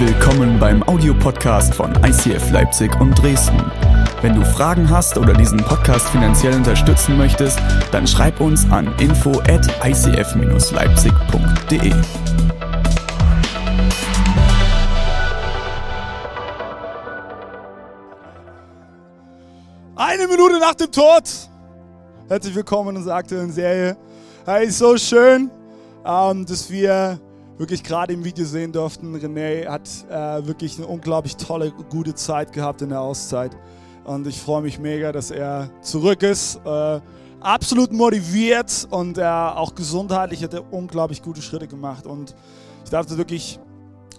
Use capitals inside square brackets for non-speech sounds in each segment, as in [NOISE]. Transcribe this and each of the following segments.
Willkommen beim Audiopodcast von ICF Leipzig und Dresden. Wenn du Fragen hast oder diesen Podcast finanziell unterstützen möchtest, dann schreib uns an info at icf-leipzig.de. Eine Minute nach dem Tod. Herzlich willkommen in unserer aktuellen Serie. Hey, so schön, ähm, dass wir wirklich gerade im Video sehen durften. René hat äh, wirklich eine unglaublich tolle, gute Zeit gehabt in der Auszeit. Und ich freue mich mega, dass er zurück ist. Äh, absolut motiviert und er auch gesundheitlich hat er unglaublich gute Schritte gemacht. Und ich darf das wirklich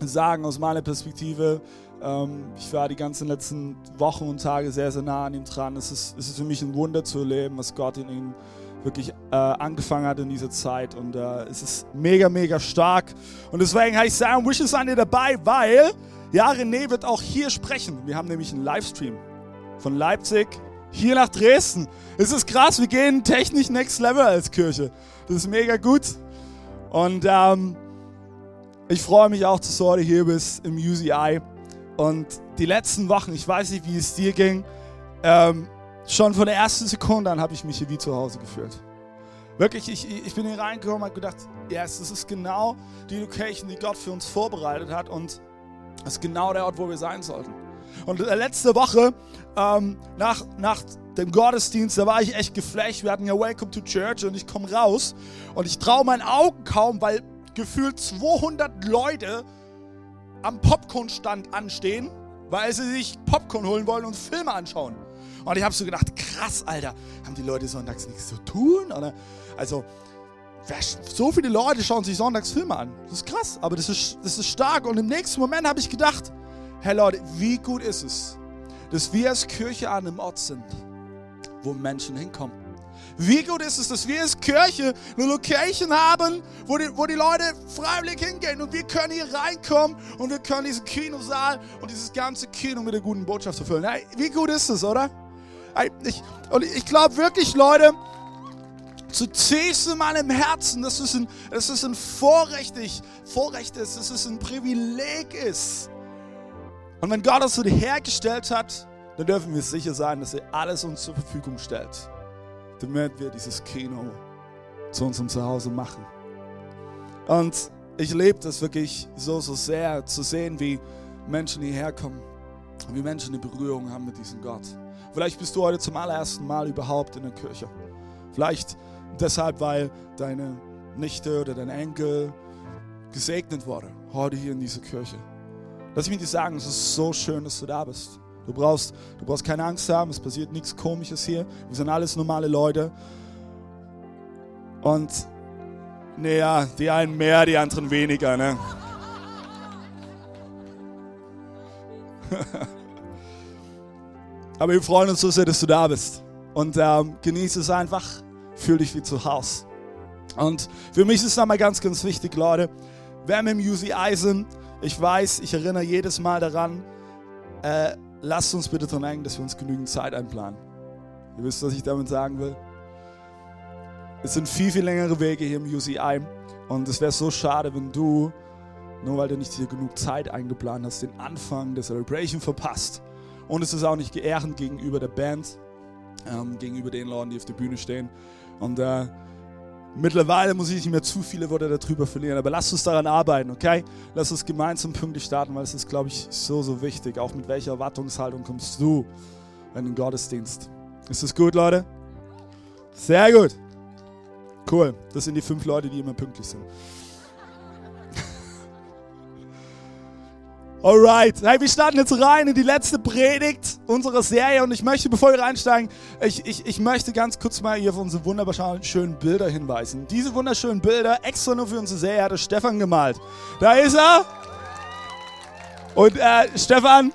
sagen aus meiner Perspektive. Ähm, ich war die ganzen letzten Wochen und Tage sehr, sehr nah an ihm dran. Es ist, es ist für mich ein Wunder zu erleben, was Gott in ihm wirklich äh, angefangen hat in dieser Zeit. Und äh, es ist mega, mega stark. Und deswegen heißt ich sagen, Wishes an dir dabei, weil, ja, René wird auch hier sprechen. Wir haben nämlich einen Livestream von Leipzig hier nach Dresden. Es ist krass, wir gehen technisch next level als Kirche. Das ist mega gut. Und ähm, ich freue mich auch, dass du heute hier bist im UCI. Und die letzten Wochen, ich weiß nicht, wie es dir ging, ähm, schon von der ersten Sekunde an habe ich mich hier wie zu Hause gefühlt. Wirklich, ich, ich bin hier reingekommen und habe gedacht, yes, das ist genau die Location, die Gott für uns vorbereitet hat und das ist genau der Ort, wo wir sein sollten. Und letzte Woche, ähm, nach, nach dem Gottesdienst, da war ich echt geflasht. Wir hatten ja Welcome to Church und ich komme raus und ich traue meinen Augen kaum, weil gefühlt 200 Leute am Popcornstand anstehen, weil sie sich Popcorn holen wollen und Filme anschauen. Und ich habe so gedacht, krass, Alter, haben die Leute sonntags nichts zu tun? Oder? Also, so viele Leute schauen sich sonntags Filme an. Das ist krass, aber das ist, das ist stark. Und im nächsten Moment habe ich gedacht, hey Leute, wie gut ist es, dass wir als Kirche an einem Ort sind, wo Menschen hinkommen. Wie gut ist es, dass wir als Kirche eine Location haben, wo die, wo die Leute freiwillig hingehen und wir können hier reinkommen und wir können diesen Kinosaal und dieses ganze Kino mit der guten Botschaft erfüllen. Hey, wie gut ist es, oder? Ich, und ich glaube wirklich, Leute, zutiefst in meinem Herzen, dass es ein, dass es ein Vorrecht, Vorrecht ist, dass es ein Privileg ist. Und wenn Gott das so hergestellt hat, dann dürfen wir sicher sein, dass er alles uns zur Verfügung stellt damit wir dieses Kino zu unserem Zuhause machen. Und ich lebe das wirklich so, so sehr, zu sehen, wie Menschen hierher kommen, wie Menschen eine Berührung haben mit diesem Gott. Vielleicht bist du heute zum allerersten Mal überhaupt in der Kirche. Vielleicht deshalb, weil deine Nichte oder dein Enkel gesegnet wurde, heute hier in dieser Kirche. Lass mich dir sagen, es ist so schön, dass du da bist. Du brauchst, du brauchst keine Angst haben, es passiert nichts Komisches hier. Wir sind alles normale Leute. Und naja, die einen mehr, die anderen weniger. Ne? [LAUGHS] Aber wir freuen uns so sehr, dass du da bist. Und ähm, genieße es einfach. Fühl dich wie zu Hause. Und für mich ist es nochmal ganz, ganz wichtig, Leute. Wer mit dem UCI sind, ich weiß, ich erinnere jedes Mal daran, äh, lasst uns bitte daran denken, dass wir uns genügend Zeit einplanen. Ihr wisst, was ich damit sagen will. Es sind viel, viel längere Wege hier im UCI und es wäre so schade, wenn du, nur weil du nicht hier genug Zeit eingeplant hast, den Anfang der Celebration verpasst. Und es ist auch nicht geehrend gegenüber der Band, ähm, gegenüber den Leuten, die auf der Bühne stehen. Und äh, Mittlerweile muss ich nicht mehr zu viele Worte darüber verlieren, aber lass uns daran arbeiten, okay? Lass uns gemeinsam pünktlich starten, weil es ist, glaube ich, so, so wichtig. Auch mit welcher Erwartungshaltung kommst du in den Gottesdienst? Ist das gut, Leute? Sehr gut. Cool. Das sind die fünf Leute, die immer pünktlich sind. Alright, hey, wir starten jetzt rein in die letzte Predigt unserer Serie und ich möchte, bevor wir reinsteigen, ich, ich, ich möchte ganz kurz mal hier auf unsere wunderbar schönen Bilder hinweisen. Diese wunderschönen Bilder, extra nur für unsere Serie, hat der Stefan gemalt. Da ist er. Und äh, Stefan,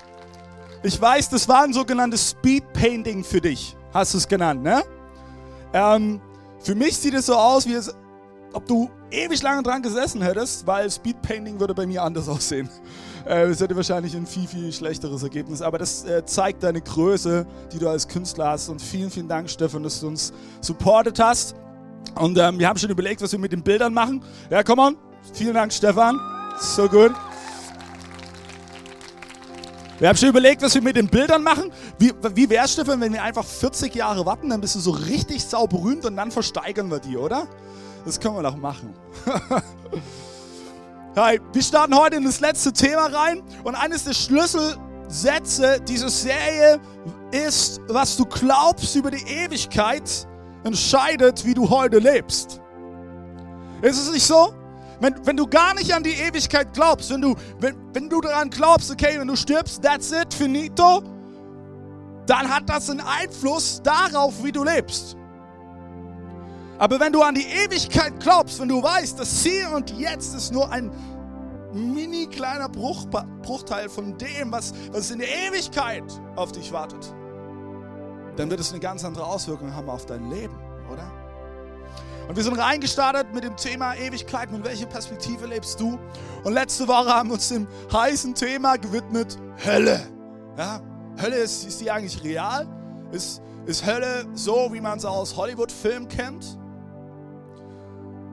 ich weiß, das war ein sogenanntes Speed Painting für dich, hast du es genannt, ne? Ähm, für mich sieht es so aus, wie es, ob du ewig lange dran gesessen hättest, weil Speed Painting würde bei mir anders [LAUGHS] aussehen. Äh, es hätte wahrscheinlich ein viel, viel schlechteres Ergebnis. Aber das äh, zeigt deine Größe, die du als Künstler hast. Und vielen, vielen Dank, Stefan, dass du uns supportet hast. Und ähm, wir haben schon überlegt, was wir mit den Bildern machen. Ja, komm on. Vielen Dank, Stefan. So gut. Wir haben schon überlegt, was wir mit den Bildern machen. Wie, wie es, Stefan, wenn wir einfach 40 Jahre warten, dann bist du so richtig sauberühmt und dann versteigern wir die, oder? Das können wir doch machen. [LAUGHS] Hi, wir starten heute in das letzte Thema rein und eines der Schlüsselsätze dieser Serie ist, was du glaubst über die Ewigkeit, entscheidet, wie du heute lebst. Ist es nicht so? Wenn, wenn du gar nicht an die Ewigkeit glaubst, wenn du, wenn, wenn du daran glaubst, okay, wenn du stirbst, that's it, finito, dann hat das einen Einfluss darauf, wie du lebst. Aber wenn du an die Ewigkeit glaubst, wenn du weißt, dass hier und jetzt ist nur ein mini kleiner Bruch, Bruchteil von dem, was, was in der Ewigkeit auf dich wartet, dann wird es eine ganz andere Auswirkung haben auf dein Leben, oder? Und wir sind reingestartet mit dem Thema Ewigkeit. Mit welcher Perspektive lebst du? Und letzte Woche haben wir uns dem heißen Thema gewidmet: Hölle. Ja? Hölle ist, ist die eigentlich real? Ist, ist Hölle so, wie man es aus Hollywood-Filmen kennt?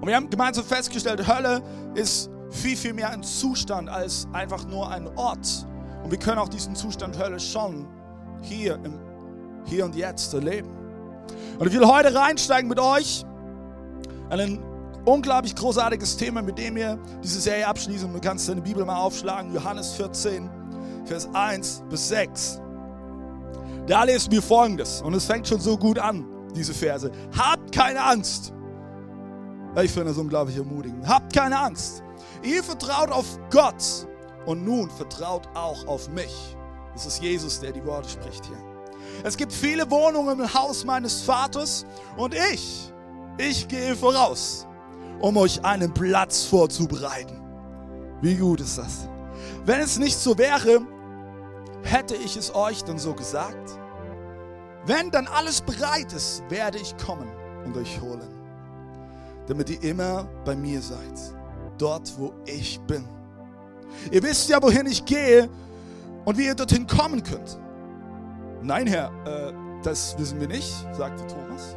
Und wir haben gemeinsam festgestellt, Hölle ist viel, viel mehr ein Zustand als einfach nur ein Ort. Und wir können auch diesen Zustand Hölle schon hier, im Hier und Jetzt erleben. Und ich will heute reinsteigen mit euch ein unglaublich großartiges Thema, mit dem wir diese Serie abschließen. Du kannst deine Bibel mal aufschlagen, Johannes 14, Vers 1 bis 6. Da lesen wir folgendes, und es fängt schon so gut an, diese Verse. Habt keine Angst. Ich finde das unglaublich ermutigend. Habt keine Angst. Ihr vertraut auf Gott und nun vertraut auch auf mich. Das ist Jesus, der die Worte spricht hier. Es gibt viele Wohnungen im Haus meines Vaters und ich ich gehe voraus, um euch einen Platz vorzubereiten. Wie gut ist das? Wenn es nicht so wäre, hätte ich es euch dann so gesagt. Wenn dann alles bereit ist, werde ich kommen und euch holen, damit ihr immer bei mir seid, dort wo ich bin. Ihr wisst ja, wohin ich gehe und wie ihr dorthin kommen könnt. Nein, Herr, äh, das wissen wir nicht, sagte Thomas.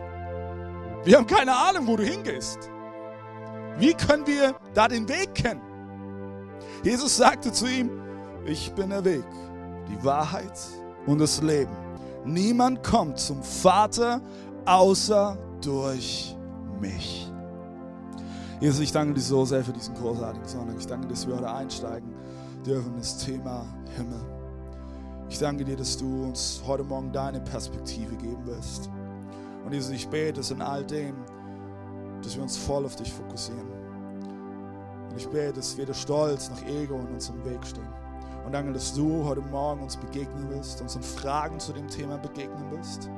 Wir haben keine Ahnung, wo du hingehst. Wie können wir da den Weg kennen? Jesus sagte zu ihm, ich bin der Weg, die Wahrheit und das Leben. Niemand kommt zum Vater außer durch mich. Jesus, ich danke dir so sehr für diesen großartigen Sonntag. Ich danke, dass wir heute einsteigen dürfen in das Thema Himmel. Ich danke dir, dass du uns heute Morgen deine Perspektive geben wirst. Und Jesus, ich bete es in all dem, dass wir uns voll auf dich fokussieren. Und ich bete, dass weder Stolz noch Ego in uns im Weg stehen. Und danke, dass du heute Morgen uns begegnen wirst, uns in Fragen zu dem Thema begegnen wirst.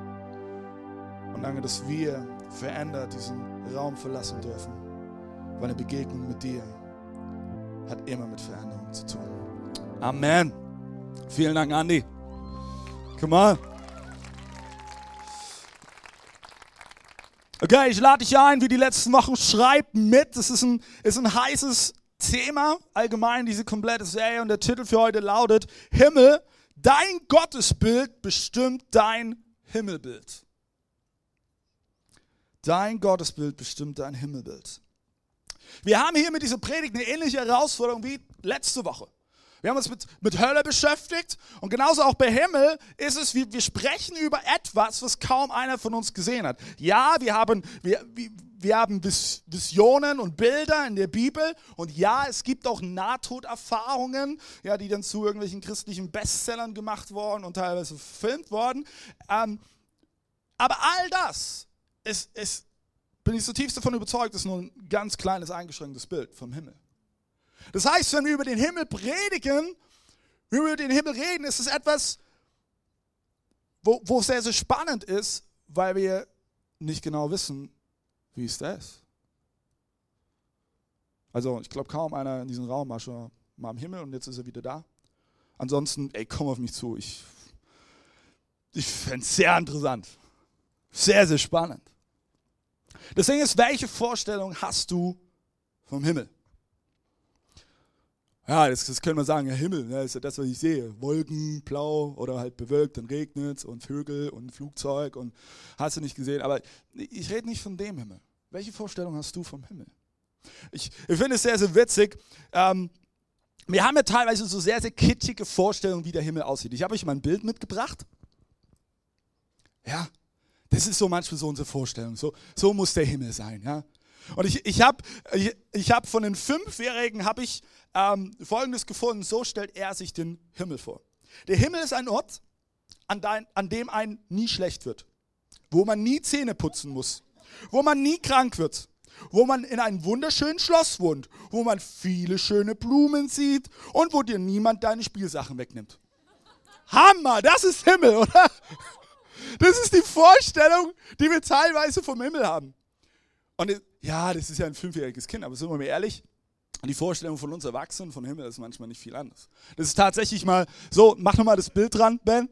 Und danke, dass wir verändert diesen Raum verlassen dürfen. Weil eine Begegnung mit dir hat immer mit Veränderung zu tun. Amen. Vielen Dank, Andi. Come on. Okay, ich lade dich ein, wie die letzten Wochen, schreib mit. Das ist ein, ist ein heißes Thema, allgemein diese komplette Serie. Und der Titel für heute lautet, Himmel, dein Gottesbild bestimmt dein Himmelbild. Dein Gottesbild bestimmt dein Himmelbild. Wir haben hier mit dieser Predigt eine ähnliche Herausforderung wie letzte Woche. Wir haben uns mit, mit Hölle beschäftigt und genauso auch bei Himmel ist es, wir, wir sprechen über etwas, was kaum einer von uns gesehen hat. Ja, wir haben, wir, wir haben Visionen und Bilder in der Bibel und ja, es gibt auch Nahtoderfahrungen, ja, die dann zu irgendwelchen christlichen Bestsellern gemacht worden und teilweise verfilmt worden. Ähm, aber all das ist, ist, bin ich zutiefst davon überzeugt, ist nur ein ganz kleines, eingeschränktes Bild vom Himmel. Das heißt, wenn wir über den Himmel predigen, wenn wir über den Himmel reden, ist es etwas, wo, wo sehr, sehr spannend ist, weil wir nicht genau wissen, wie es da ist. Also ich glaube, kaum einer in diesem Raum war schon mal im Himmel und jetzt ist er wieder da. Ansonsten, ey, komm auf mich zu. Ich, ich fände es sehr interessant. Sehr, sehr spannend. Deswegen ist, welche Vorstellung hast du vom Himmel? Ja, das, das können wir sagen, ja, Himmel, ja, ist ja das, was ich sehe. Wolken, blau oder halt bewölkt, dann regnet und Vögel und Flugzeug und hast du nicht gesehen. Aber ich rede nicht von dem Himmel. Welche Vorstellung hast du vom Himmel? Ich, ich finde es sehr, sehr witzig. Ähm, wir haben ja teilweise so sehr, sehr kitschige Vorstellungen, wie der Himmel aussieht. Ich habe euch mal ein Bild mitgebracht. Ja, das ist so manchmal so unsere Vorstellung. So, so muss der Himmel sein. Ja. Und ich, ich habe ich, ich hab von den Fünfjährigen habe ich ähm, Folgendes gefunden. So stellt er sich den Himmel vor. Der Himmel ist ein Ort, an, dein, an dem ein nie schlecht wird, wo man nie Zähne putzen muss, wo man nie krank wird, wo man in einem wunderschönen Schloss wohnt, wo man viele schöne Blumen sieht und wo dir niemand deine Spielsachen wegnimmt. Hammer, das ist Himmel, oder? Das ist die Vorstellung, die wir teilweise vom Himmel haben. Und ja, das ist ja ein fünfjähriges Kind, aber sind wir mal ehrlich, die Vorstellung von uns Erwachsenen von Himmel ist manchmal nicht viel anders. Das ist tatsächlich mal so, mach nochmal das Bild dran, Ben.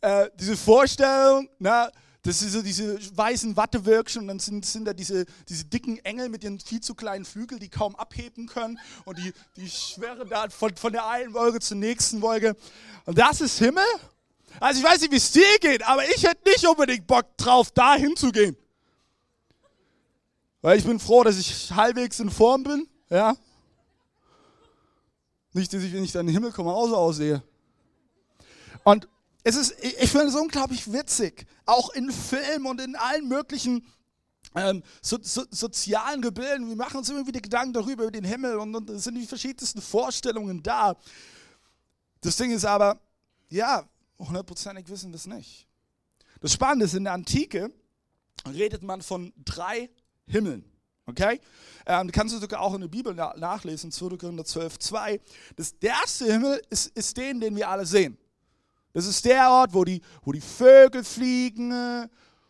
Äh, diese Vorstellung, na, das sind so diese weißen Wattewölkchen und dann sind, sind da diese, diese dicken Engel mit ihren viel zu kleinen Flügeln, die kaum abheben können und die, die schwirren da von, von der einen Wolke zur nächsten Wolke. Und das ist Himmel? Also ich weiß nicht, wie es dir geht, aber ich hätte nicht unbedingt Bock drauf, da hinzugehen. Weil ich bin froh, dass ich halbwegs in Form bin, ja. Nicht, dass ich, wenn ich dann in den Himmel komme, auch so aussehe. Und es ist, ich finde es unglaublich witzig, auch in Filmen und in allen möglichen ähm, so, so, sozialen Gebilden. Wir machen uns immer wieder Gedanken darüber, über den Himmel und, und es sind die verschiedensten Vorstellungen da. Das Ding ist aber, ja, hundertprozentig wissen wir es nicht. Das Spannende ist, in der Antike redet man von drei Himmeln. Okay? Ähm, kannst du sogar auch in der Bibel na nachlesen, 2. Korinther 12, 2. Das, der erste Himmel ist, ist den, den wir alle sehen. Das ist der Ort, wo die, wo die Vögel fliegen,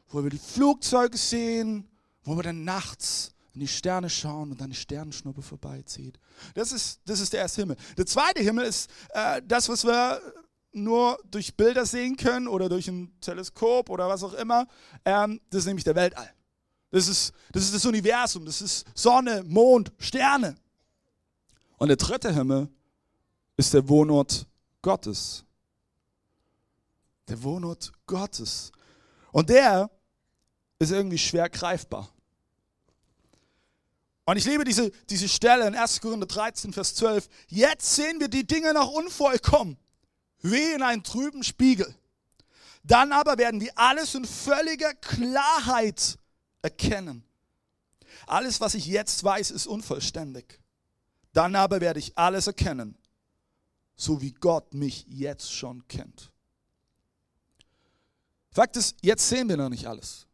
wo wir die Flugzeuge sehen, wo wir dann nachts in die Sterne schauen und dann die Sternenschnuppe vorbeizieht. Das ist, das ist der erste Himmel. Der zweite Himmel ist äh, das, was wir nur durch Bilder sehen können oder durch ein Teleskop oder was auch immer. Ähm, das ist nämlich der Weltall. Das ist, das ist das Universum, das ist Sonne, Mond, Sterne. Und der dritte Himmel ist der Wohnort Gottes. Der Wohnort Gottes. Und der ist irgendwie schwer greifbar. Und ich liebe diese, diese Stelle in 1. Korinther 13, Vers 12. Jetzt sehen wir die Dinge noch unvollkommen, wie in einem trüben Spiegel. Dann aber werden wir alles in völliger Klarheit erkennen. Alles, was ich jetzt weiß, ist unvollständig. Dann aber werde ich alles erkennen, so wie Gott mich jetzt schon kennt. Fakt ist, jetzt sehen wir noch nicht alles.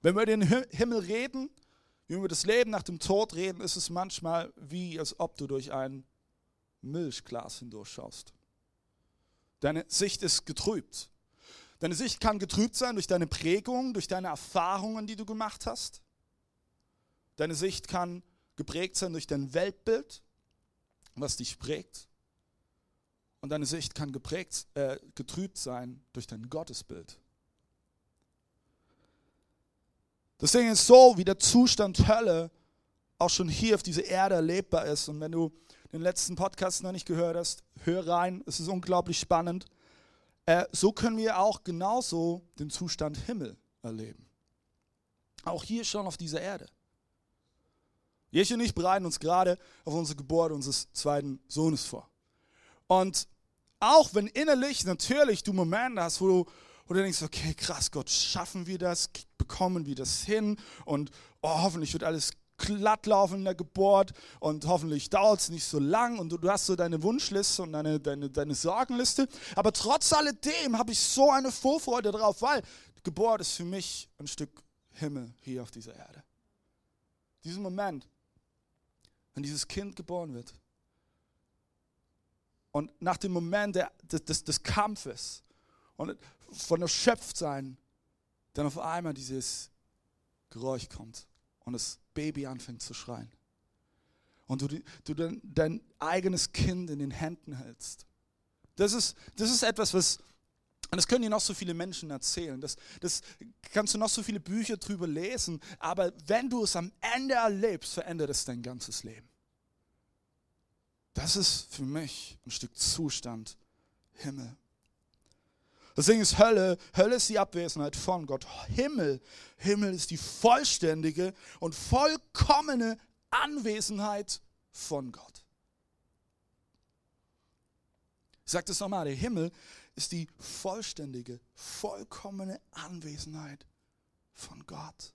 Wenn wir den Himmel reden, wenn wir über das Leben nach dem Tod reden, ist es manchmal wie, als ob du durch ein Milchglas hindurchschaust. Deine Sicht ist getrübt. Deine Sicht kann getrübt sein durch deine Prägung, durch deine Erfahrungen, die du gemacht hast. Deine Sicht kann geprägt sein durch dein Weltbild, was dich prägt. Und deine Sicht kann geprägt, äh, getrübt sein durch dein Gottesbild. Das Ding ist so, wie der Zustand Hölle auch schon hier auf dieser Erde erlebbar ist. Und wenn du den letzten Podcast noch nicht gehört hast, hör rein. Es ist unglaublich spannend. Äh, so können wir auch genauso den Zustand Himmel erleben. Auch hier schon auf dieser Erde. Jesus und ich bereiten uns gerade auf unsere Geburt unseres zweiten Sohnes vor. Und auch wenn innerlich natürlich du Momente hast, wo du, wo du denkst, okay, krass, Gott, schaffen wir das, bekommen wir das hin und oh, hoffentlich wird alles glatt laufen in der Geburt und hoffentlich dauert es nicht so lang und du, du, hast so deine Wunschliste und deine, deine, deine Sorgenliste. Aber trotz alledem habe ich so eine Vorfreude drauf, weil Geburt ist für mich ein Stück Himmel hier auf dieser Erde. Diesen Moment, wenn dieses Kind geboren wird und nach dem Moment der, des, des, des Kampfes und von Erschöpftsein, dann auf einmal dieses Geräusch kommt und das Baby anfängt zu schreien. Und du, du dein, dein eigenes Kind in den Händen hältst. Das ist, das ist etwas, was, und das können dir noch so viele Menschen erzählen. Das, das kannst du noch so viele Bücher drüber lesen. Aber wenn du es am Ende erlebst, verändert es dein ganzes Leben. Das ist für mich ein Stück Zustand Himmel. Deswegen ist Hölle, Hölle ist die Abwesenheit von Gott. Himmel, Himmel ist die vollständige und vollkommene Anwesenheit von Gott. Ich sage das nochmal, der Himmel ist die vollständige, vollkommene Anwesenheit von Gott.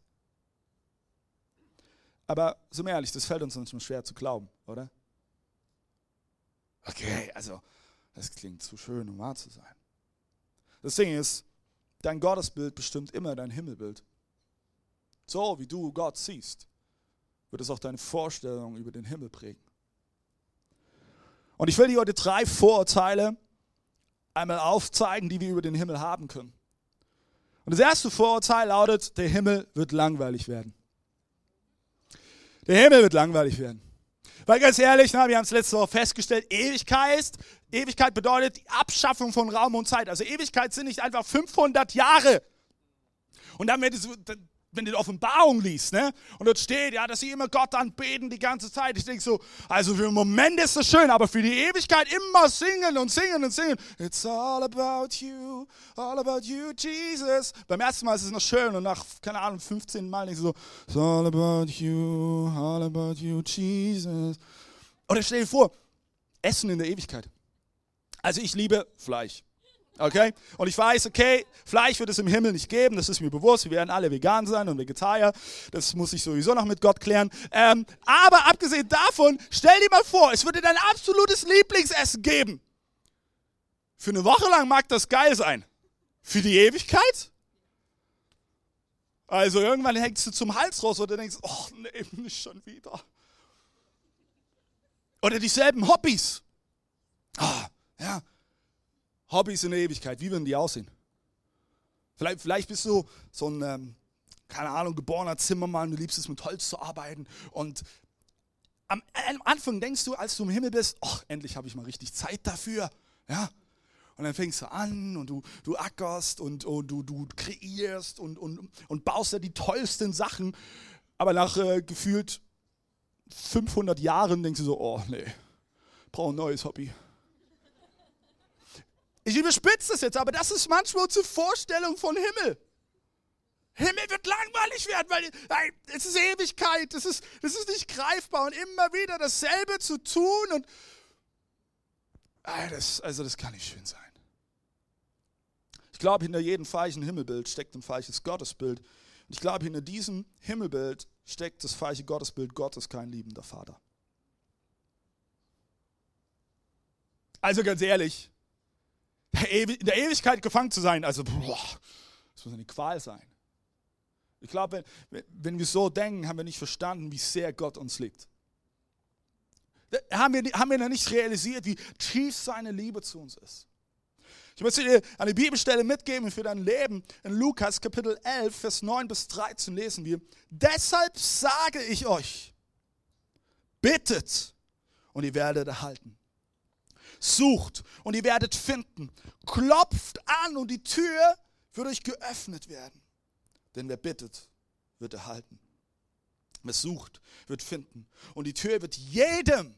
Aber sind wir ehrlich, das fällt uns manchmal schwer zu glauben, oder? Okay, also das klingt zu schön, um wahr zu sein. Das Ding ist, dein Gottesbild bestimmt immer dein Himmelbild. So wie du Gott siehst, wird es auch deine Vorstellung über den Himmel prägen. Und ich will dir heute drei Vorurteile einmal aufzeigen, die wir über den Himmel haben können. Und das erste Vorurteil lautet, der Himmel wird langweilig werden. Der Himmel wird langweilig werden. Weil ganz ehrlich, na, wir haben es letzte Woche festgestellt, Ewigkeit, Ewigkeit bedeutet die Abschaffung von Raum und Zeit. Also Ewigkeit sind nicht einfach 500 Jahre. Und dann, du, wenn du die Offenbarung liest, ne? Und dort steht, ja, dass sie immer Gott anbeten die ganze Zeit. Ich denke so, also für einen Moment ist das schön, aber für die Ewigkeit immer singen und singen und singen. It's all about you, all about you, Jesus. Beim ersten Mal ist es noch schön und nach, keine Ahnung, 15 Mal denkst du so, It's all about you, all about you, Jesus. Oder stell dir vor, Essen in der Ewigkeit. Also ich liebe Fleisch. Okay? Und ich weiß, okay, Fleisch wird es im Himmel nicht geben, das ist mir bewusst. Wir werden alle vegan sein und Vegetarier. Das muss ich sowieso noch mit Gott klären. Ähm, aber abgesehen davon, stell dir mal vor, es würde dein absolutes Lieblingsessen geben. Für eine Woche lang mag das geil sein. Für die Ewigkeit? Also irgendwann hängst du zum Hals raus oder denkst, oh nee, nicht schon wieder. Oder dieselben Hobbys. Ah, ja, Hobbys in der Ewigkeit, wie würden die aussehen? Vielleicht, vielleicht bist du so ein, ähm, keine Ahnung, geborener Zimmermann, du liebst es mit Holz zu arbeiten und am, am Anfang denkst du, als du im Himmel bist, ach, endlich habe ich mal richtig Zeit dafür, ja. Und dann fängst du an und du, du ackerst und, und du, du kreierst und, und, und baust ja die tollsten Sachen. Aber nach äh, gefühlt 500 Jahren denkst du so, oh nee, brauche ein neues Hobby. Ich überspitze das jetzt, aber das ist manchmal unsere Vorstellung von Himmel. Himmel wird langweilig werden, weil es ist Ewigkeit, es ist, es ist nicht greifbar und immer wieder dasselbe zu tun und das, also das kann nicht schön sein. Ich glaube, hinter jedem falschen Himmelbild steckt ein falsches Gottesbild. Und ich glaube, hinter diesem Himmelbild steckt das falsche Gottesbild Gottes, kein liebender Vater. Also ganz ehrlich, in der Ewigkeit gefangen zu sein, also boah, das muss eine Qual sein. Ich glaube, wenn, wenn wir so denken, haben wir nicht verstanden, wie sehr Gott uns liebt. Haben wir, haben wir noch nicht realisiert, wie tief seine Liebe zu uns ist. Ich möchte dir eine Bibelstelle mitgeben für dein Leben. In Lukas Kapitel 11, Vers 9 bis 13 lesen wir, deshalb sage ich euch, bittet und ihr werdet erhalten. Sucht und ihr werdet finden. Klopft an und die Tür wird euch geöffnet werden. Denn wer bittet, wird erhalten. Wer sucht, wird finden. Und die Tür wird jedem,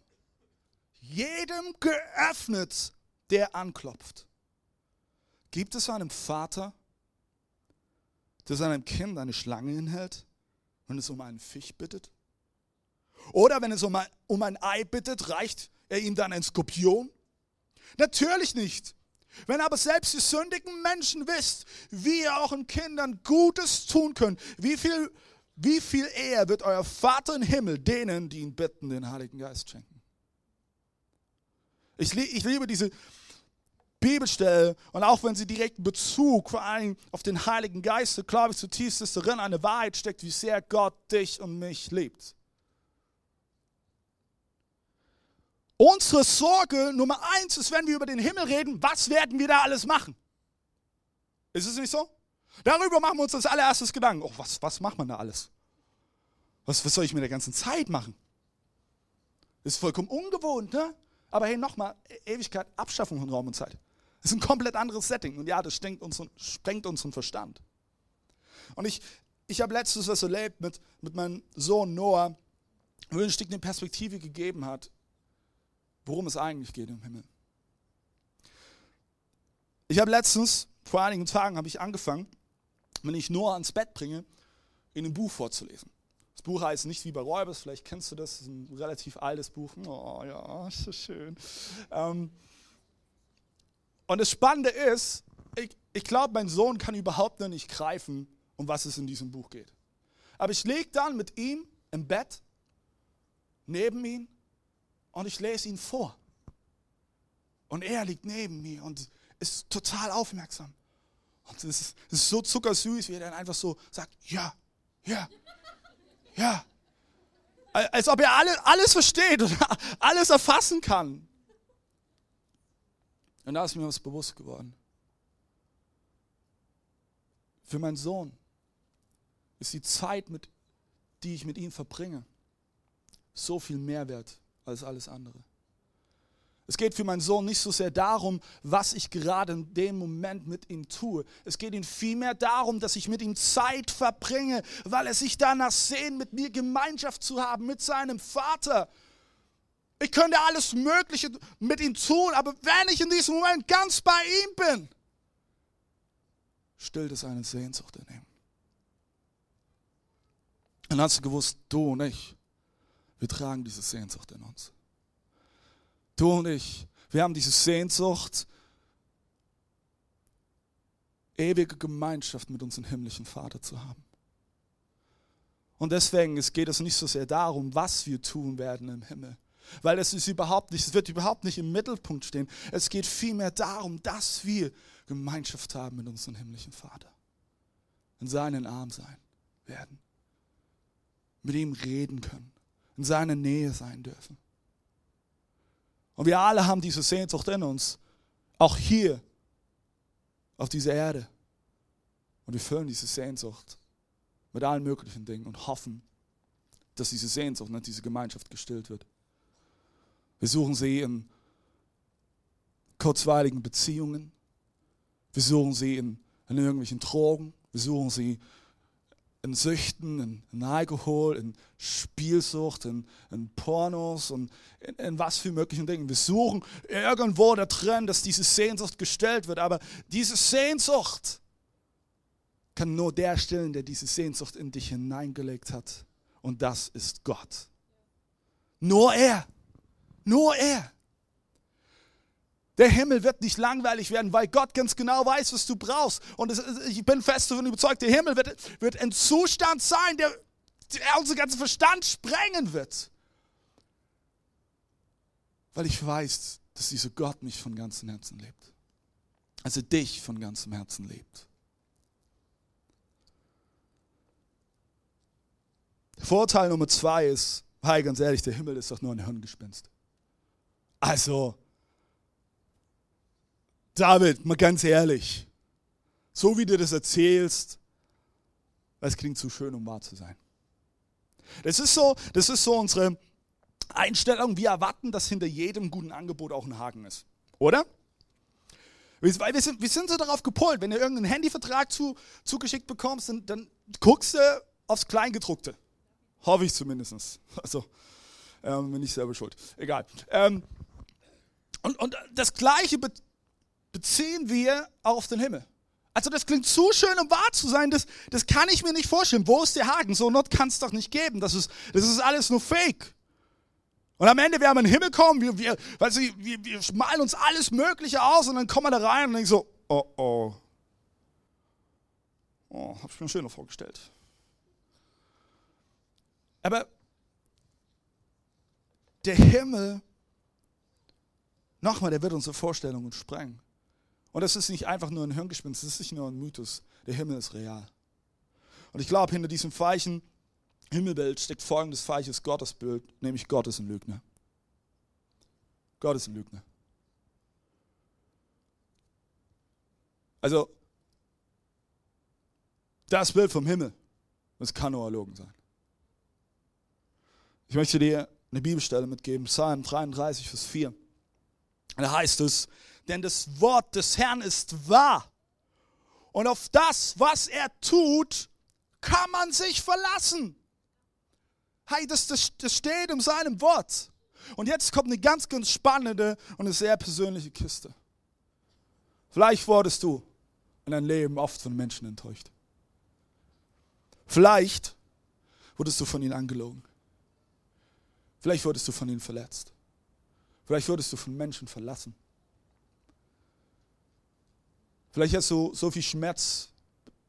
jedem geöffnet, der anklopft. Gibt es einen Vater, der seinem Kind eine Schlange hinhält, wenn es um einen Fisch bittet? Oder wenn es um ein, um ein Ei bittet, reicht er ihm dann ein Skorpion? Natürlich nicht. Wenn aber selbst die sündigen Menschen wisst, wie ihr auch in Kindern Gutes tun könnt, wie viel, wie viel eher wird euer Vater im Himmel denen, die ihn bitten, den Heiligen Geist schenken. Ich, ich liebe diese Bibelstelle und auch wenn sie direkten Bezug vor allem auf den Heiligen Geist, glaube ich zutiefst, dass darin eine Wahrheit steckt, wie sehr Gott dich und mich liebt. Unsere Sorge Nummer eins ist, wenn wir über den Himmel reden, was werden wir da alles machen? Ist es nicht so? Darüber machen wir uns als allererstes Gedanken. Oh, was, was macht man da alles? Was, was soll ich mit der ganzen Zeit machen? Ist vollkommen ungewohnt, ne? Aber hey, nochmal, Ewigkeit, Abschaffung von Raum und Zeit. Das ist ein komplett anderes Setting. Und ja, das sprengt, uns, sprengt unseren Verstand. Und ich, ich habe letztens was erlebt mit, mit meinem Sohn Noah, wo er ein Stück eine Perspektive gegeben hat, worum es eigentlich geht im Himmel. Ich habe letztens, vor einigen Tagen, habe ich angefangen, wenn ich Noah ans Bett bringe, in ein Buch vorzulesen. Das Buch heißt nicht wie bei Räubers, vielleicht kennst du das, das ist ein relativ altes Buch. Oh ja, ist so schön. Ähm, Und das Spannende ist, ich, ich glaube, mein Sohn kann überhaupt noch nicht greifen, um was es in diesem Buch geht. Aber ich lege dann mit ihm im Bett neben ihn und ich lese ihn vor. Und er liegt neben mir und ist total aufmerksam. Und es ist, so zuckersüß, wie er dann einfach so sagt, ja, ja, ja. Als ob er alle, alles versteht und [LAUGHS] alles erfassen kann. Und da ist mir was bewusst geworden. Für meinen Sohn ist die Zeit, mit, die ich mit ihm verbringe, so viel mehr wert als alles andere. Es geht für meinen Sohn nicht so sehr darum, was ich gerade in dem Moment mit ihm tue. Es geht ihm vielmehr darum, dass ich mit ihm Zeit verbringe, weil er sich danach sehnt, mit mir Gemeinschaft zu haben, mit seinem Vater. Ich könnte alles Mögliche mit ihm tun, aber wenn ich in diesem Moment ganz bei ihm bin, stillt es eine Sehnsucht in ihm. Und hast du gewusst, du und ich, wir tragen diese Sehnsucht in uns. Du und ich, wir haben diese Sehnsucht, ewige Gemeinschaft mit unserem himmlischen Vater zu haben. Und deswegen es geht es nicht so sehr darum, was wir tun werden im Himmel. Weil es ist überhaupt nicht, es wird überhaupt nicht im Mittelpunkt stehen. Es geht vielmehr darum, dass wir Gemeinschaft haben mit unserem himmlischen Vater. In seinen Arm sein werden. Mit ihm reden können. In seiner Nähe sein dürfen. Und wir alle haben diese Sehnsucht in uns, auch hier auf dieser Erde. Und wir füllen diese Sehnsucht mit allen möglichen Dingen und hoffen, dass diese Sehnsucht und diese Gemeinschaft gestillt wird. Wir suchen sie in kurzweiligen Beziehungen. Wir suchen sie in, in irgendwelchen Drogen. Wir suchen sie in Süchten, in, Alkohol, in Spielsucht, in, in Pornos und in, in, was für möglichen Dingen. Wir suchen irgendwo da drin, dass diese Sehnsucht gestellt wird. Aber diese Sehnsucht kann nur der stillen, der diese Sehnsucht in dich hineingelegt hat. Und das ist Gott. Nur er. Nur er. Der Himmel wird nicht langweilig werden, weil Gott ganz genau weiß, was du brauchst. Und ich bin fest davon überzeugt, der Himmel wird, wird ein Zustand sein, der, der unseren ganzen Verstand sprengen wird. Weil ich weiß, dass dieser Gott mich von ganzem Herzen lebt. Also dich von ganzem Herzen lebt. Vorteil Nummer zwei ist, hey, ganz ehrlich, der Himmel ist doch nur ein Hirngespinst. Also, David, mal ganz ehrlich, so wie du das erzählst, es klingt zu schön, um wahr zu sein. Das ist so, das ist so unsere Einstellung. Wir erwarten, dass hinter jedem guten Angebot auch ein Haken ist. Oder? Weil wir sind, wir sind so darauf gepolt, wenn du irgendeinen Handyvertrag zu, zugeschickt bekommst, dann, dann guckst du aufs Kleingedruckte. Hoffe ich zumindest. [LAUGHS] Also, ähm, bin ich selber schuld. Egal. Ähm, und, und das Gleiche beziehen wir auf den Himmel. Also das klingt zu schön, um wahr zu sein, das, das kann ich mir nicht vorstellen. Wo ist der Haken? So Not kann es doch nicht geben. Das ist, das ist alles nur Fake. Und am Ende werden wir in den Himmel kommen, wir, wir, weil sie, wir, wir malen uns alles Mögliche aus und dann kommen wir da rein und denken so, oh oh. Oh, hab ich mir schöner vorgestellt. Aber der Himmel, nochmal, der wird unsere Vorstellungen sprengen. Und das ist nicht einfach nur ein Hirngespinst, das ist nicht nur ein Mythos. Der Himmel ist real. Und ich glaube, hinter diesem weichen Himmelbild steckt folgendes weiches Gottesbild, nämlich Gott ist ein Lügner. Gott ist ein Lügner. Also, das Bild vom Himmel, das kann nur erlogen sein. Ich möchte dir eine Bibelstelle mitgeben, Psalm 33, Vers 4. Da heißt es, denn das Wort des Herrn ist wahr. Und auf das, was er tut, kann man sich verlassen. Hey, das, das, das steht in seinem Wort. Und jetzt kommt eine ganz, ganz spannende und eine sehr persönliche Kiste. Vielleicht wurdest du in deinem Leben oft von Menschen enttäuscht. Vielleicht wurdest du von ihnen angelogen. Vielleicht wurdest du von ihnen verletzt. Vielleicht wurdest du von Menschen verlassen. Vielleicht hast du so viel Schmerz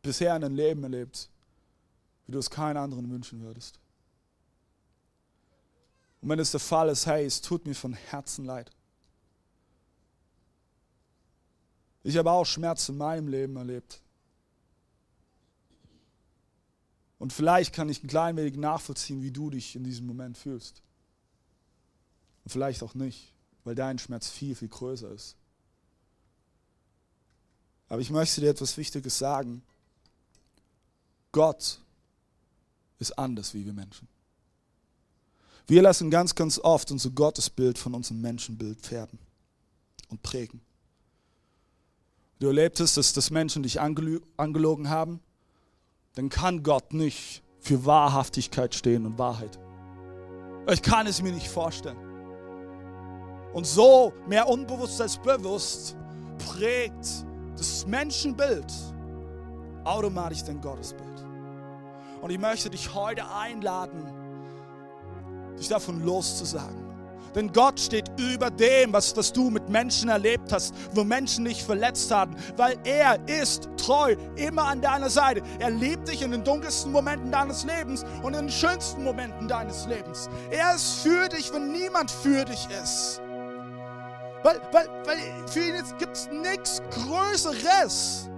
bisher in deinem Leben erlebt, wie du es keinen anderen wünschen würdest. Und wenn es der Fall ist, hey, es tut mir von Herzen leid. Ich habe auch Schmerz in meinem Leben erlebt. Und vielleicht kann ich ein klein wenig nachvollziehen, wie du dich in diesem Moment fühlst. Und vielleicht auch nicht, weil dein Schmerz viel, viel größer ist. Aber ich möchte dir etwas Wichtiges sagen. Gott ist anders wie wir Menschen. Wir lassen ganz, ganz oft unser Gottesbild von unserem Menschenbild färben und prägen. Du erlebtest, dass das Menschen dich angelogen haben, dann kann Gott nicht für Wahrhaftigkeit stehen und Wahrheit. Ich kann es mir nicht vorstellen. Und so, mehr unbewusst als bewusst, prägt das Menschenbild automatisch dein Gottesbild. Und ich möchte dich heute einladen, dich davon loszusagen. Denn Gott steht über dem, was, was du mit Menschen erlebt hast, wo Menschen dich verletzt haben, weil er ist treu, immer an deiner Seite. Er liebt dich in den dunkelsten Momenten deines Lebens und in den schönsten Momenten deines Lebens. Er ist für dich, wenn niemand für dich ist. Weil, weil, weil für ihn gibt es nichts Größeres,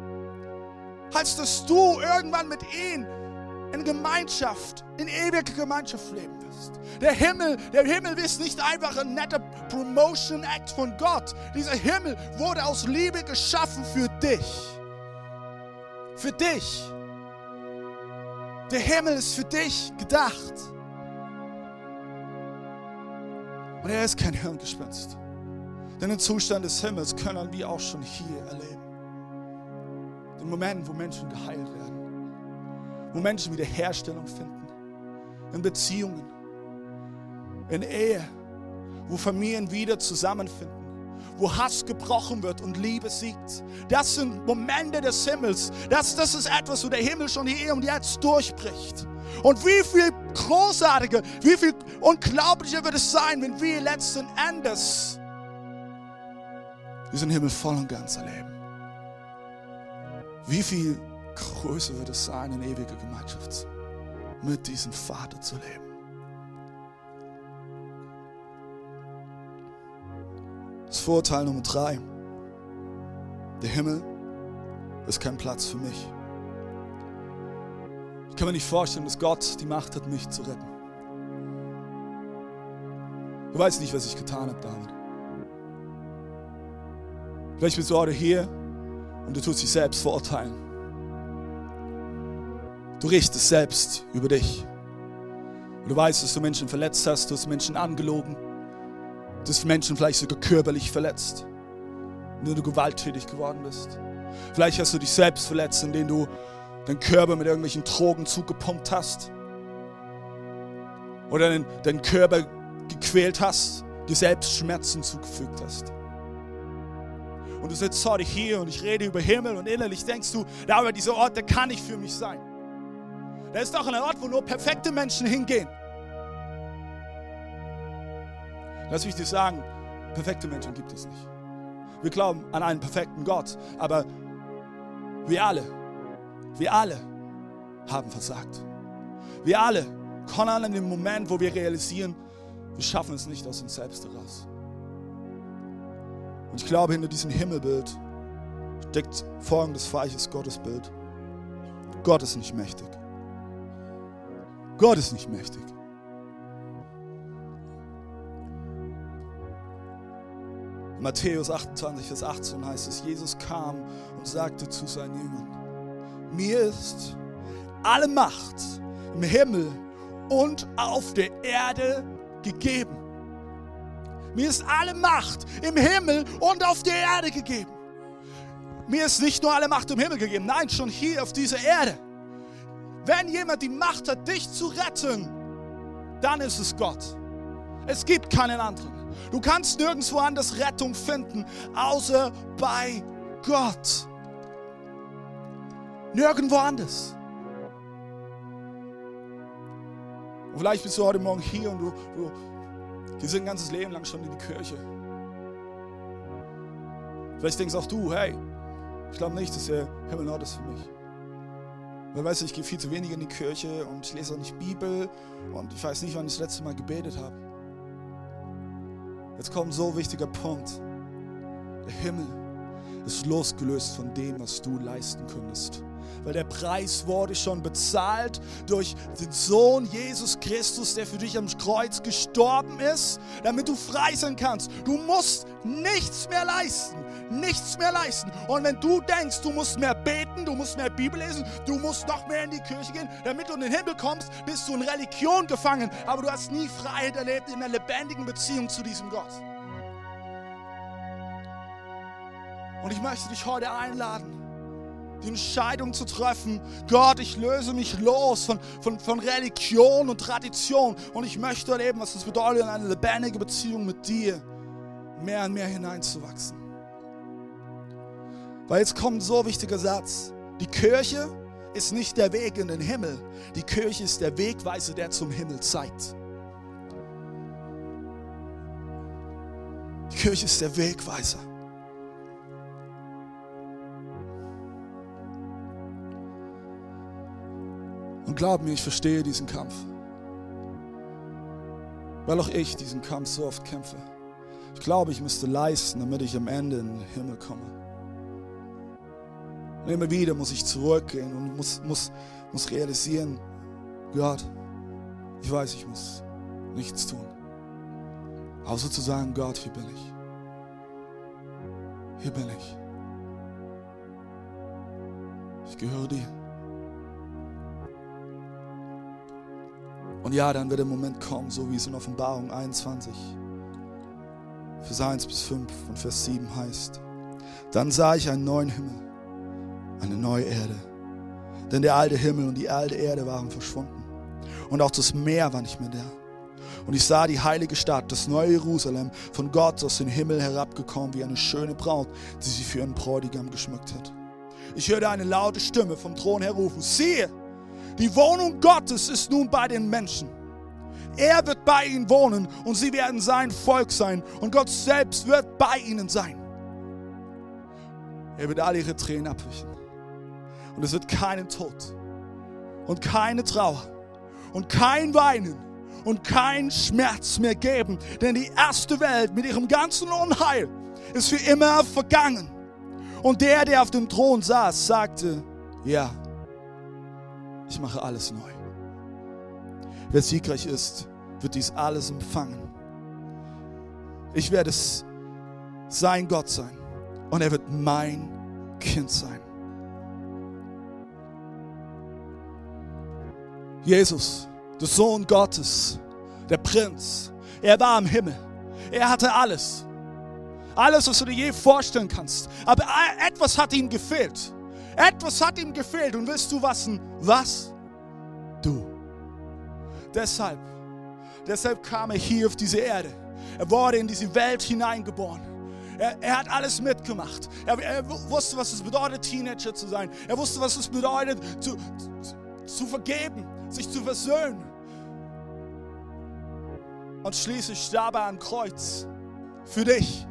als dass du irgendwann mit ihm in Gemeinschaft, in ewiger Gemeinschaft leben wirst. Der Himmel, der Himmel ist nicht einfach ein netter Promotion-Act von Gott. Dieser Himmel wurde aus Liebe geschaffen für dich. Für dich. Der Himmel ist für dich gedacht. Und er ist kein Hirngespinst. Denn den Zustand des Himmels können wir auch schon hier erleben. Den Moment, wo Menschen geheilt werden, wo Menschen Wiederherstellung finden, in Beziehungen, in Ehe, wo Familien wieder zusammenfinden, wo Hass gebrochen wird und Liebe siegt. Das sind Momente des Himmels. Das, das ist etwas, wo der Himmel schon hier und jetzt durchbricht. Und wie viel großartiger, wie viel unglaublicher wird es sein, wenn wir letzten Endes diesen Himmel voll und ganz erleben. Wie viel größer wird es sein, in ewiger Gemeinschaft mit diesem Vater zu leben. Das Vorurteil Nummer drei. Der Himmel ist kein Platz für mich. Ich kann mir nicht vorstellen, dass Gott die Macht hat, mich zu retten. Du weißt nicht, was ich getan habe, David. Vielleicht bist du heute hier und du tust dich selbst verurteilen. Du richtest selbst über dich. Und du weißt, dass du Menschen verletzt hast, du hast Menschen angelogen, du hast Menschen vielleicht sogar körperlich verletzt, indem du gewalttätig geworden bist. Vielleicht hast du dich selbst verletzt, indem du deinen Körper mit irgendwelchen Drogen zugepumpt hast. Oder deinen, deinen Körper gequält hast, dir selbst Schmerzen zugefügt hast und du sitzt heute hier und ich rede über Himmel und innerlich denkst du, da aber dieser Ort, der kann nicht für mich sein. Der ist doch ein Ort, wo nur perfekte Menschen hingehen. Lass mich dir sagen, perfekte Menschen gibt es nicht. Wir glauben an einen perfekten Gott, aber wir alle, wir alle haben versagt. Wir alle kommen an dem Moment, wo wir realisieren, wir schaffen es nicht aus uns selbst heraus. Und ich glaube, hinter diesem Himmelbild steckt folgendes falsches Gottesbild. Gott ist nicht mächtig. Gott ist nicht mächtig. In Matthäus 28, Vers 18 heißt es, Jesus kam und sagte zu seinen Jüngern, mir ist alle Macht im Himmel und auf der Erde gegeben. Mir ist alle Macht im Himmel und auf der Erde gegeben. Mir ist nicht nur alle Macht im Himmel gegeben, nein, schon hier auf dieser Erde. Wenn jemand die Macht hat, dich zu retten, dann ist es Gott. Es gibt keinen anderen. Du kannst nirgendwo anders Rettung finden, außer bei Gott. Nirgendwo anders. Und vielleicht bist du heute Morgen hier und du, du die sind ein ganzes Leben lang schon in die Kirche. Vielleicht denkst auch du, hey, Ich glaube nicht, dass der Himmel ein Ort ist für mich. Weil, weißt du, ich gehe viel zu wenig in die Kirche und ich lese auch nicht Bibel und ich weiß nicht, wann ich das letzte Mal gebetet habe. Jetzt kommt ein so wichtiger Punkt. Der Himmel ist losgelöst von dem, was du leisten könntest. Weil der Preis wurde schon bezahlt durch den Sohn Jesus Christus, der für dich am Kreuz gestorben ist, damit du frei sein kannst. Du musst nichts mehr leisten. Nichts mehr leisten. Und wenn du denkst, du musst mehr beten, du musst mehr Bibel lesen, du musst noch mehr in die Kirche gehen, damit du in den Himmel kommst, bist du in Religion gefangen. Aber du hast nie Freiheit erlebt in einer lebendigen Beziehung zu diesem Gott. Und ich möchte dich heute einladen, die Entscheidung zu treffen, Gott, ich löse mich los von, von, von Religion und Tradition und ich möchte erleben, was es bedeutet, in eine lebendige Beziehung mit dir mehr und mehr hineinzuwachsen. Weil jetzt kommt ein so wichtiger Satz. Die Kirche ist nicht der Weg in den Himmel. Die Kirche ist der Wegweiser, der zum Himmel zeigt. Die Kirche ist der Wegweiser. Und glaub mir, ich verstehe diesen Kampf. Weil auch ich diesen Kampf so oft kämpfe. Ich glaube, ich müsste leisten, damit ich am Ende in den Himmel komme. Und immer wieder muss ich zurückgehen und muss, muss, muss realisieren, Gott, ich weiß, ich muss nichts tun. Außer zu sagen, Gott, hier bin ich. Hier bin ich. Ich gehöre dir. Und ja, dann wird der Moment kommen, so wie es in Offenbarung 21, Vers 1 bis 5 und Vers 7 heißt. Dann sah ich einen neuen Himmel, eine neue Erde. Denn der alte Himmel und die alte Erde waren verschwunden. Und auch das Meer war nicht mehr da. Und ich sah die heilige Stadt, das neue Jerusalem, von Gott aus dem Himmel herabgekommen, wie eine schöne Braut, die sie für ihren Bräutigam geschmückt hat. Ich hörte eine laute Stimme vom Thron her rufen, siehe, die Wohnung Gottes ist nun bei den Menschen. Er wird bei ihnen wohnen und sie werden sein Volk sein und Gott selbst wird bei ihnen sein. Er wird alle ihre Tränen abwischen. Und es wird keinen Tod und keine Trauer und kein Weinen und kein Schmerz mehr geben. Denn die erste Welt mit ihrem ganzen Unheil ist für immer vergangen. Und der, der auf dem Thron saß, sagte, ja, ich mache alles neu. Wer siegreich ist, wird dies alles empfangen. Ich werde sein Gott sein und er wird mein Kind sein. Jesus, der Sohn Gottes, der Prinz, er war im Himmel. Er hatte alles. Alles, was du dir je vorstellen kannst. Aber etwas hat ihm gefehlt. Etwas hat ihm gefehlt. Und willst du was? Was? Du. Deshalb, deshalb kam er hier auf diese Erde. Er wurde in diese Welt hineingeboren. Er, er hat alles mitgemacht. Er, er, wusste, was es bedeutet, Teenager zu sein. Er wusste, was es bedeutet, zu, zu, zu vergeben, sich zu versöhnen. Und schließlich starb er am Kreuz für dich,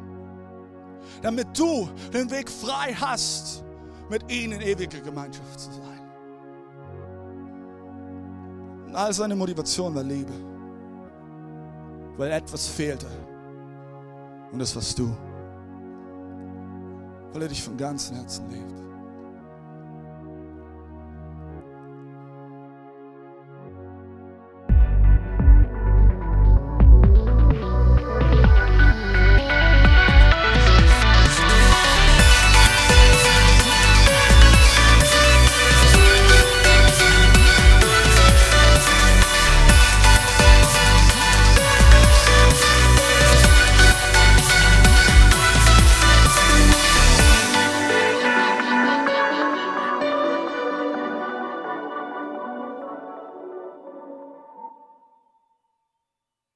damit du den Weg frei hast mit ihnen in ewiger Gemeinschaft zu sein. Und all seine Motivation war Liebe, weil etwas fehlte. Und das warst du, weil er dich von ganzem Herzen liebt.